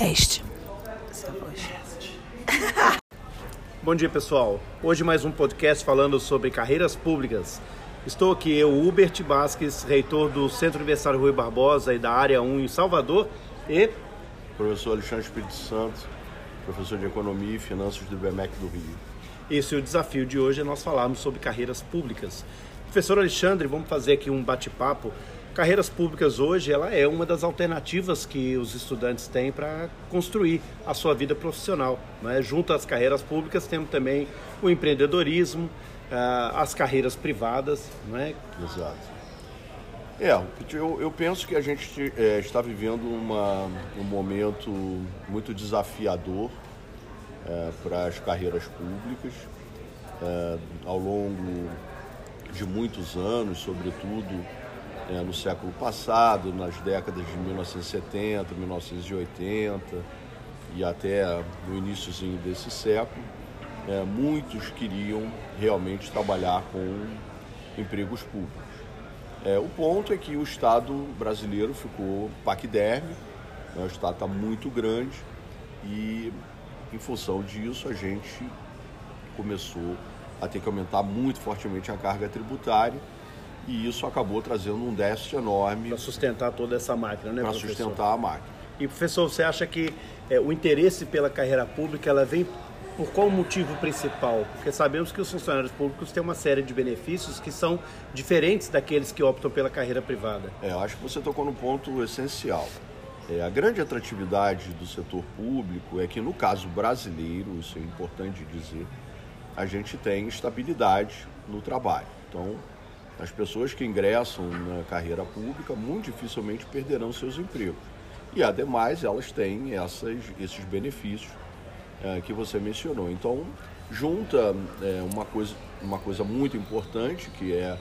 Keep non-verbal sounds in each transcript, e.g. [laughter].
Teste. [laughs] Bom dia, pessoal. Hoje mais um podcast falando sobre carreiras públicas. Estou aqui eu, Hubert Basques, reitor do Centro Universitário Rui Barbosa e da Área 1 em Salvador e Professor Alexandre Espírito Santo, professor de Economia e Finanças do IBMEC do Rio. esse é o desafio de hoje é nós falarmos sobre carreiras públicas. Professor Alexandre, vamos fazer aqui um bate-papo. Carreiras públicas hoje, ela é uma das alternativas que os estudantes têm para construir a sua vida profissional. Né? Junto às carreiras públicas, temos também o empreendedorismo, ah, as carreiras privadas, não é? Exato. É, eu, eu penso que a gente é, está vivendo uma, um momento muito desafiador é, para as carreiras públicas. É, ao longo de muitos anos, sobretudo é, no século passado, nas décadas de 1970, 1980 e até no iníciozinho desse século, é, muitos queriam realmente trabalhar com empregos públicos. É, o ponto é que o Estado brasileiro ficou paquiderme, né, o Estado está muito grande e, em função disso, a gente começou a ter que aumentar muito fortemente a carga tributária e isso acabou trazendo um déficit enorme Para sustentar toda essa máquina, né, para sustentar a máquina. E professor, você acha que é, o interesse pela carreira pública ela vem por qual motivo principal? Porque sabemos que os funcionários públicos têm uma série de benefícios que são diferentes daqueles que optam pela carreira privada. É, eu acho que você tocou no ponto essencial. É, a grande atratividade do setor público é que, no caso brasileiro, isso é importante dizer, a gente tem estabilidade no trabalho. Então, as pessoas que ingressam na carreira pública muito dificilmente perderão seus empregos. E, ademais, elas têm essas, esses benefícios é, que você mencionou. Então, junta é, uma, coisa, uma coisa muito importante, que é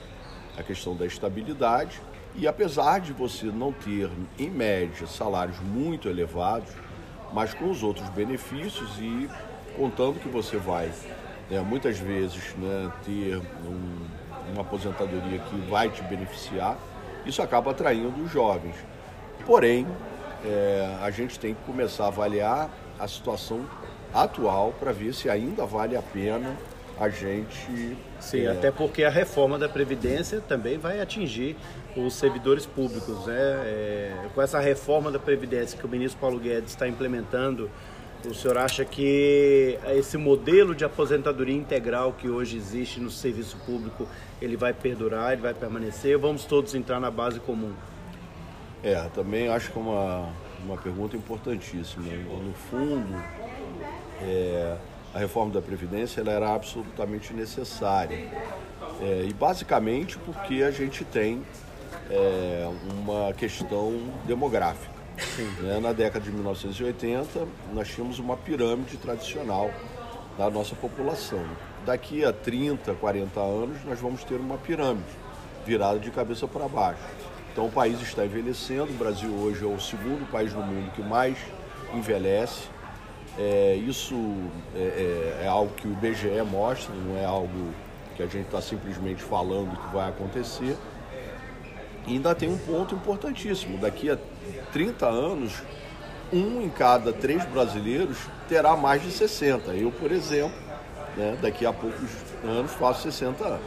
a questão da estabilidade, e apesar de você não ter, em média, salários muito elevados, mas com os outros benefícios e contando que você vai, né, muitas vezes, né, ter um, uma aposentadoria que vai te beneficiar, isso acaba atraindo os jovens. Porém, é, a gente tem que começar a avaliar a situação atual para ver se ainda vale a pena a gente. Sim, é, até porque a reforma da Previdência também vai atingir os servidores públicos. Né? É, com essa reforma da Previdência que o ministro Paulo Guedes está implementando, o senhor acha que esse modelo de aposentadoria integral que hoje existe no serviço público, ele vai perdurar, ele vai permanecer? Vamos todos entrar na base comum? É, também acho que é uma, uma pergunta importantíssima. No fundo, é, a reforma da Previdência ela era absolutamente necessária. É, e basicamente porque a gente tem é, uma questão demográfica. Né? Na década de 1980, nós tínhamos uma pirâmide tradicional da nossa população. Daqui a 30, 40 anos, nós vamos ter uma pirâmide virada de cabeça para baixo. Então, o país está envelhecendo. O Brasil hoje é o segundo país no mundo que mais envelhece. É, isso é, é, é algo que o IBGE mostra, não é algo que a gente está simplesmente falando que vai acontecer. E ainda tem um ponto importantíssimo: daqui a 30 anos, um em cada três brasileiros terá mais de 60. Eu, por exemplo, né, daqui a poucos anos faço 60 anos.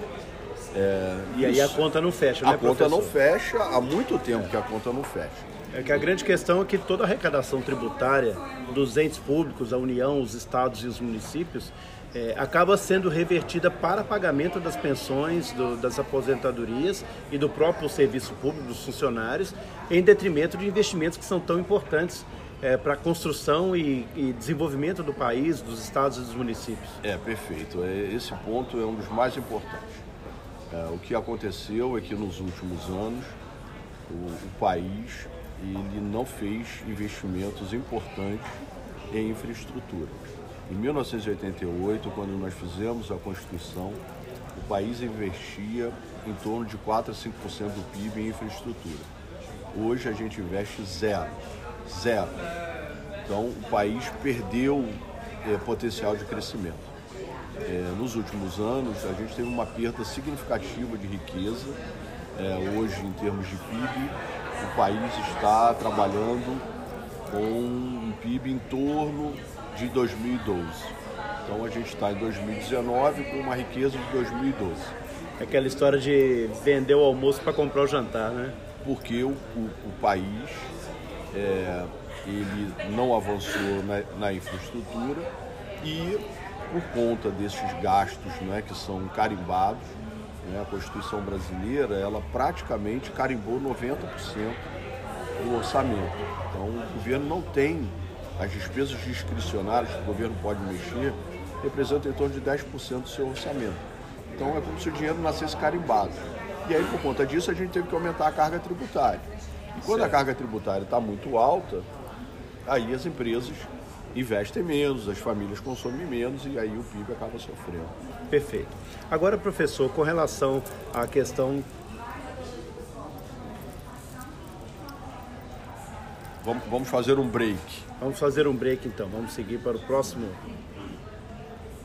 É, E aí a conta não fecha, né, a conta não professor? fecha, há muito tempo que a conta não fecha. É que a grande questão é que toda a arrecadação tributária dos entes públicos, a União, os estados e os municípios, é, acaba sendo revertida para pagamento das pensões, do- das aposentadorias e do próprio serviço público, dos funcionários, em detrimento de investimentos que são tão importantes é, para a construção e, e desenvolvimento do país, dos estados e dos municípios. É, perfeito. É, Esse ponto é um dos mais importantes. É, o que aconteceu é que nos últimos anos o, o país ele não fez investimentos importantes em infraestrutura. Em 1988, quando nós fizemos a Constituição, o país investia em torno de 4 a 5% do PIB em infraestrutura. Hoje a gente investe zero. Zero. Então o país perdeu eh, potencial de crescimento. É, nos últimos anos, a gente teve uma perda significativa de riqueza. É, hoje, em termos de PIB, o país está trabalhando com um PIB em torno de 2012. Então a gente está em 2019 com uma riqueza de 2012. É aquela história de vender o almoço para comprar o jantar, né? Porque o, o, o país é, ele não avançou na, na, infraestrutura e por conta desses gastos né, que são carimbados, né, a Constituição brasileira ela praticamente carimbou 90% do orçamento. Então o governo não tem as despesas discricionárias que o governo pode mexer, representam em torno de 10% do seu orçamento. Então é como se o dinheiro nascesse carimbado. E aí, por conta disso, a gente teve que aumentar a carga tributária. E quando certo. a carga tributária está muito alta, aí as empresas investem menos, as famílias consomem menos e aí o PIB acaba sofrendo. Perfeito. Agora, professor, com relação à questão. Vamos, vamos fazer um break. Vamos fazer um break então. Vamos seguir para o próximo